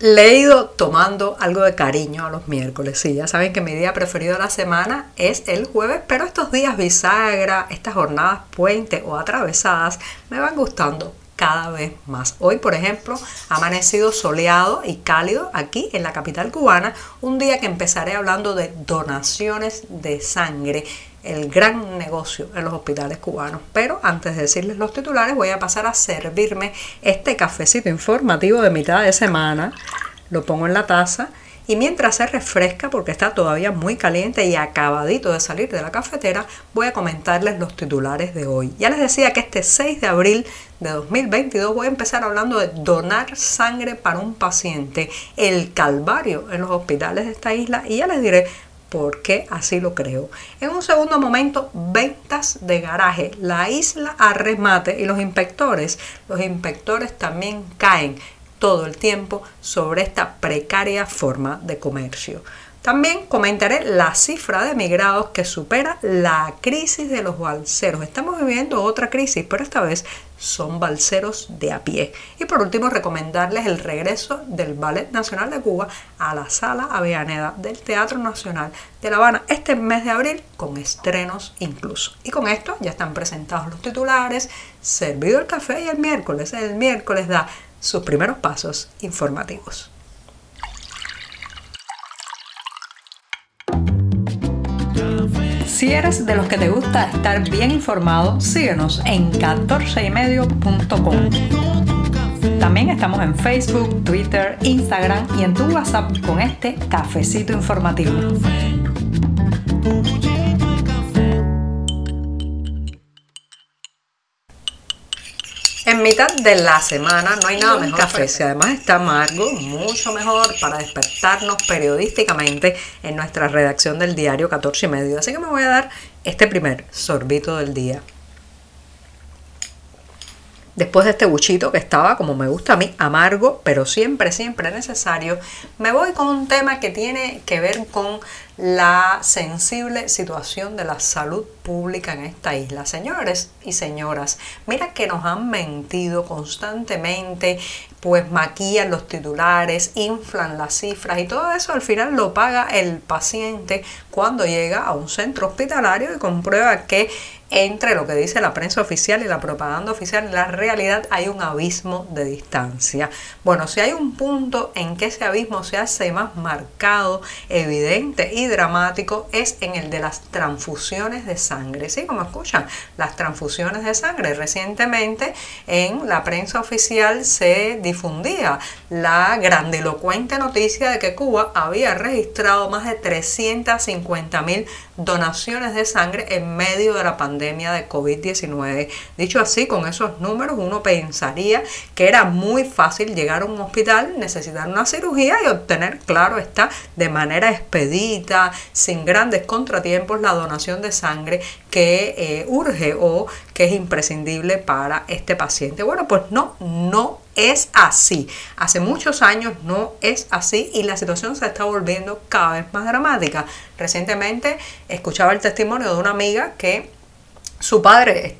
Le he ido tomando algo de cariño a los miércoles. Sí, ya saben que mi día preferido de la semana es el jueves, pero estos días bisagra, estas jornadas puente o atravesadas me van gustando cada vez más. Hoy, por ejemplo, ha amanecido soleado y cálido aquí en la capital cubana, un día que empezaré hablando de donaciones de sangre el gran negocio en los hospitales cubanos. Pero antes de decirles los titulares, voy a pasar a servirme este cafecito informativo de mitad de semana. Lo pongo en la taza y mientras se refresca, porque está todavía muy caliente y acabadito de salir de la cafetera, voy a comentarles los titulares de hoy. Ya les decía que este 6 de abril de 2022 voy a empezar hablando de donar sangre para un paciente, el calvario en los hospitales de esta isla y ya les diré porque así lo creo. En un segundo momento, ventas de garaje. La isla a remate y los inspectores, los inspectores también caen todo el tiempo sobre esta precaria forma de comercio. También comentaré la cifra de emigrados que supera la crisis de los balseros. Estamos viviendo otra crisis, pero esta vez son balseros de a pie. Y por último, recomendarles el regreso del Ballet Nacional de Cuba a la Sala Avellaneda del Teatro Nacional de La Habana este mes de abril con estrenos incluso. Y con esto ya están presentados los titulares, servido el café y el miércoles. El miércoles da sus primeros pasos informativos. Si eres de los que te gusta estar bien informado, síguenos en 14ymedio.com. También estamos en Facebook, Twitter, Instagram y en tu WhatsApp con este cafecito informativo. Mitad de la semana no hay nada mejor café, si además está amargo, mucho mejor para despertarnos periodísticamente en nuestra redacción del diario 14 y medio. Así que me voy a dar este primer sorbito del día. Después de este buchito que estaba, como me gusta a mí, amargo, pero siempre, siempre necesario, me voy con un tema que tiene que ver con la sensible situación de la salud pública en esta isla. Señores y señoras, mira que nos han mentido constantemente, pues maquillan los titulares, inflan las cifras y todo eso al final lo paga el paciente cuando llega a un centro hospitalario y comprueba que entre lo que dice la prensa oficial y la propaganda oficial, en la realidad hay un abismo de distancia. Bueno, si hay un punto en que ese abismo se hace más marcado, evidente y dramático, es en el de las transfusiones de sangre. Sí, como escuchan, las transfusiones de sangre. Recientemente en la prensa oficial se difundía la grandilocuente noticia de que Cuba había registrado más de 350 mil donaciones de sangre en medio de la pandemia de COVID-19. Dicho así, con esos números uno pensaría que era muy fácil llegar a un hospital, necesitar una cirugía y obtener, claro está, de manera expedita, sin grandes contratiempos, la donación de sangre que eh, urge o que es imprescindible para este paciente. Bueno, pues no, no es así. Hace muchos años no es así y la situación se está volviendo cada vez más dramática. Recientemente escuchaba el testimonio de una amiga que su padre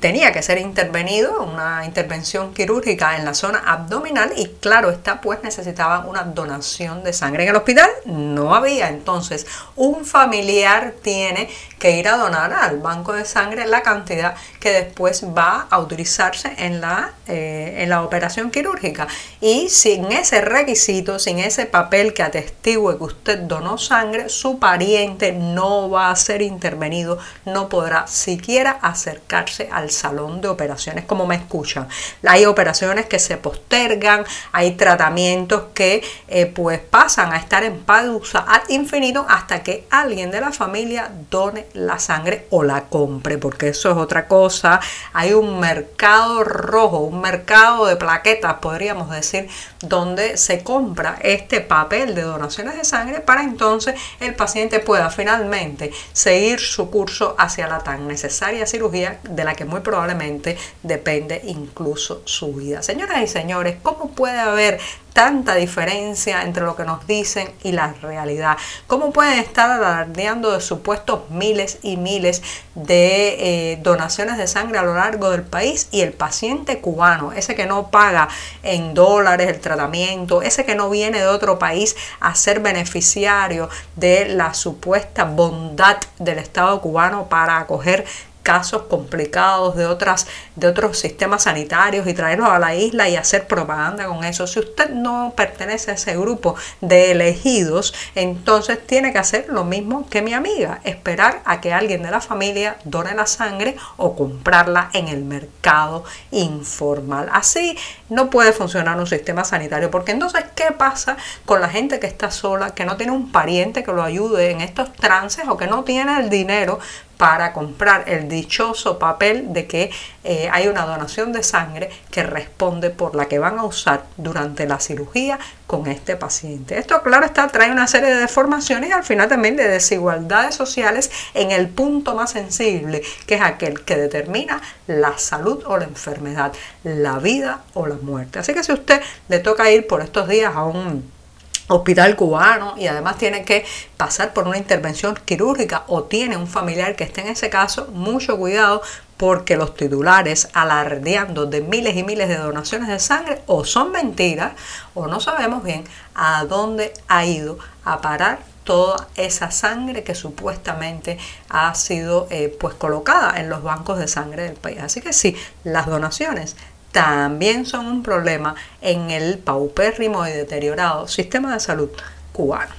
tenía que ser intervenido, una intervención quirúrgica en la zona abdominal y claro está, pues necesitaba una donación de sangre. En el hospital no había, entonces un familiar tiene que ir a donar al banco de sangre la cantidad que después va a utilizarse en la, eh, en la operación quirúrgica. Y sin ese requisito, sin ese papel que atestigue que usted donó sangre, su pariente no va a ser intervenido, no podrá siquiera acercarse al salón de operaciones como me escuchan. Hay operaciones que se postergan, hay tratamientos que eh, pues pasan a estar en pausa ad infinito hasta que alguien de la familia done la sangre o la compre, porque eso es otra cosa. Hay un mercado rojo, un mercado de plaquetas, podríamos decir, donde se compra este papel de donaciones de sangre para entonces el paciente pueda finalmente seguir su curso hacia la tan necesaria cirugía de la que muy probablemente depende incluso su vida. Señoras y señores, ¿cómo puede haber tanta diferencia entre lo que nos dicen y la realidad. ¿Cómo pueden estar alardeando de supuestos miles y miles de eh, donaciones de sangre a lo largo del país y el paciente cubano, ese que no paga en dólares el tratamiento, ese que no viene de otro país a ser beneficiario de la supuesta bondad del Estado cubano para acoger casos complicados de otras de otros sistemas sanitarios y traerlos a la isla y hacer propaganda con eso. Si usted no pertenece a ese grupo de elegidos, entonces tiene que hacer lo mismo que mi amiga, esperar a que alguien de la familia done la sangre o comprarla en el mercado informal. Así no puede funcionar un sistema sanitario, porque entonces ¿qué pasa con la gente que está sola, que no tiene un pariente que lo ayude en estos trances o que no tiene el dinero para comprar el dichoso papel de que eh, hay una donación de sangre que responde por la que van a usar durante la cirugía con este paciente. Esto, claro está, trae una serie de deformaciones y al final también de desigualdades sociales en el punto más sensible, que es aquel que determina la salud o la enfermedad, la vida o la muerte. Así que si usted le toca ir por estos días a un hospital cubano y además tiene que pasar por una intervención quirúrgica o tiene un familiar que esté en ese caso, mucho cuidado porque los titulares alardeando de miles y miles de donaciones de sangre o son mentiras o no sabemos bien a dónde ha ido a parar toda esa sangre que supuestamente ha sido eh, pues colocada en los bancos de sangre del país. Así que sí, las donaciones también son un problema en el paupérrimo y deteriorado sistema de salud cubano.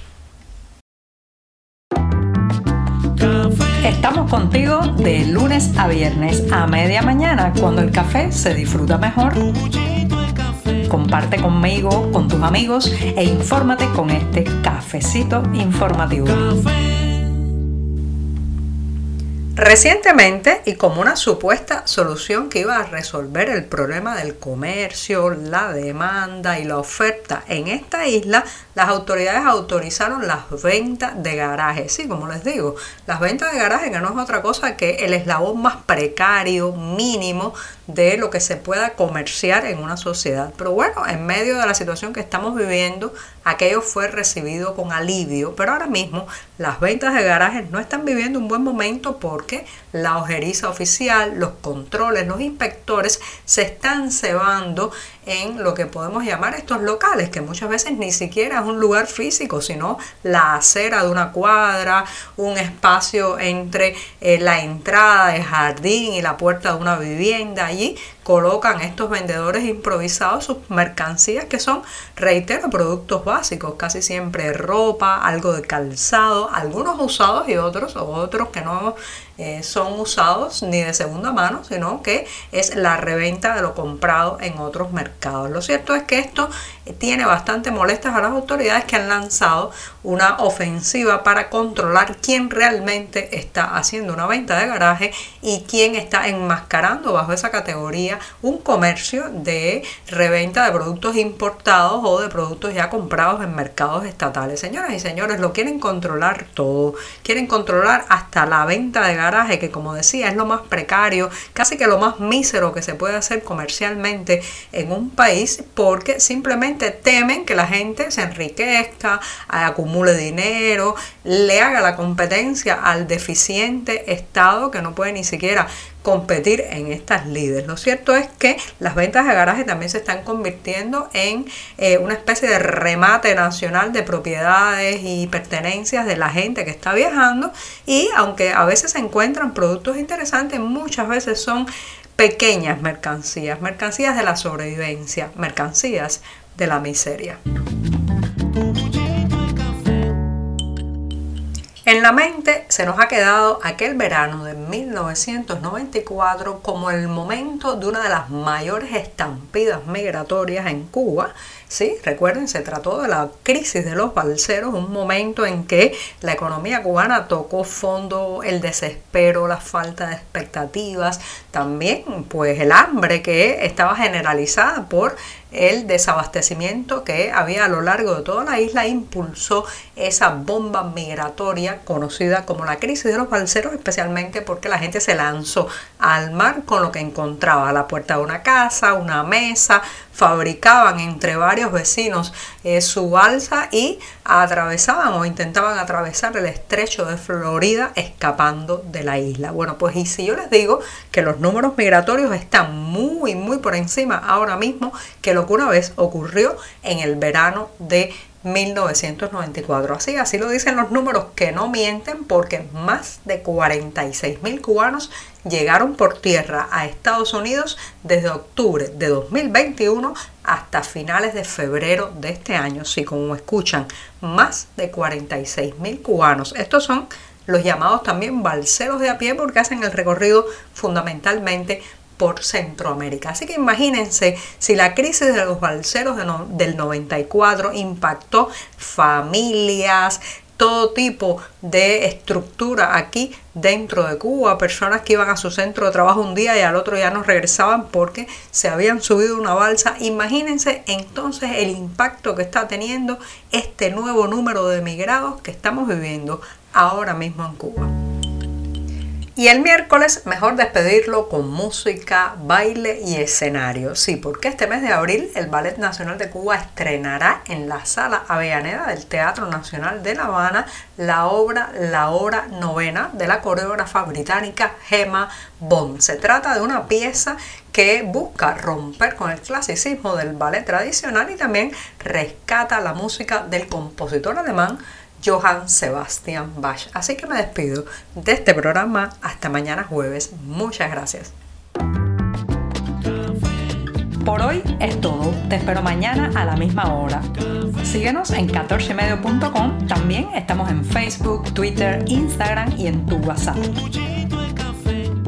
Estamos contigo de lunes a viernes a media mañana cuando el café se disfruta mejor. Comparte conmigo, con tus amigos e infórmate con este cafecito informativo. Recientemente, y como una supuesta solución que iba a resolver el problema del comercio, la demanda y la oferta en esta isla, las autoridades autorizaron las ventas de garaje. Sí, como les digo, las ventas de garaje no es otra cosa que el eslabón más precario, mínimo, de lo que se pueda comerciar en una sociedad. Pero bueno, en medio de la situación que estamos viviendo, aquello fue recibido con alivio, pero ahora mismo las ventas de garajes no están viviendo un buen momento porque la ojeriza oficial, los controles, los inspectores se están cebando en lo que podemos llamar estos locales, que muchas veces ni siquiera es un lugar físico, sino la acera de una cuadra, un espacio entre eh, la entrada, el jardín y la puerta de una vivienda. Allí colocan estos vendedores improvisados sus mercancías que son, reitero, productos básicos, casi siempre ropa, algo de calzado, algunos usados y otros, otros que no eh, son usados ni de segunda mano, sino que es la reventa de lo comprado en otros mercados. Lo cierto es que esto tiene bastante molestas a las autoridades que han lanzado una ofensiva para controlar quién realmente está haciendo una venta de garaje y quién está enmascarando bajo esa categoría un comercio de reventa de productos importados o de productos ya comprados en mercados estatales. Señoras y señores, lo quieren controlar todo. Quieren controlar hasta la venta de garaje, que como decía es lo más precario, casi que lo más mísero que se puede hacer comercialmente en un país, porque simplemente temen que la gente se enriquezca, acumule dinero, le haga la competencia al deficiente Estado que no puede ni siquiera competir en estas líderes. Lo cierto es que las ventas de garaje también se están convirtiendo en eh, una especie de remate nacional de propiedades y pertenencias de la gente que está viajando y aunque a veces se encuentran productos interesantes, muchas veces son pequeñas mercancías, mercancías de la sobrevivencia, mercancías de la miseria. En la mente se nos ha quedado aquel verano de 1994 como el momento de una de las mayores estampidas migratorias en Cuba. Sí, recuerden, se trató de la crisis de los balseros, un momento en que la economía cubana tocó fondo, el desespero, la falta de expectativas, también pues el hambre que estaba generalizada por el desabastecimiento que había a lo largo de toda la isla impulsó esa bomba migratoria conocida como la crisis de los balseros, especialmente porque la gente se lanzó al mar con lo que encontraba a la puerta de una casa, una mesa, fabricaban entre varios vecinos eh, su balsa y atravesaban o intentaban atravesar el estrecho de Florida escapando de la isla. Bueno, pues y si yo les digo que los números migratorios están muy, muy por encima ahora mismo que lo que una vez ocurrió en el verano de 1994. Así, así lo dicen los números que no mienten porque más de 46 mil cubanos llegaron por tierra a Estados Unidos desde octubre de 2021 hasta finales de febrero de este año. Si como escuchan, más de 46 mil cubanos. Estos son los llamados también balseros de a pie porque hacen el recorrido fundamentalmente por Centroamérica. Así que imagínense si la crisis de los balseros del 94 impactó familias, todo tipo de estructura aquí dentro de Cuba, personas que iban a su centro de trabajo un día y al otro ya no regresaban porque se habían subido una balsa. Imagínense entonces el impacto que está teniendo este nuevo número de emigrados que estamos viviendo ahora mismo en Cuba. Y el miércoles mejor despedirlo con música, baile y escenario. Sí, porque este mes de abril el Ballet Nacional de Cuba estrenará en la Sala Avellaneda del Teatro Nacional de La Habana la obra La Hora Novena de la coreógrafa británica Gemma Bond. Se trata de una pieza que busca romper con el clasicismo del ballet tradicional y también rescata la música del compositor alemán Johann Sebastian Bach. Así que me despido de este programa hasta mañana jueves. Muchas gracias. Por hoy es todo. Te espero mañana a la misma hora. Síguenos en 14medio.com. También estamos en Facebook, Twitter, Instagram y en tu WhatsApp.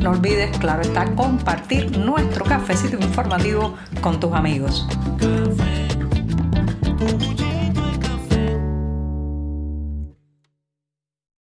No olvides, claro está, compartir nuestro cafecito informativo con tus amigos.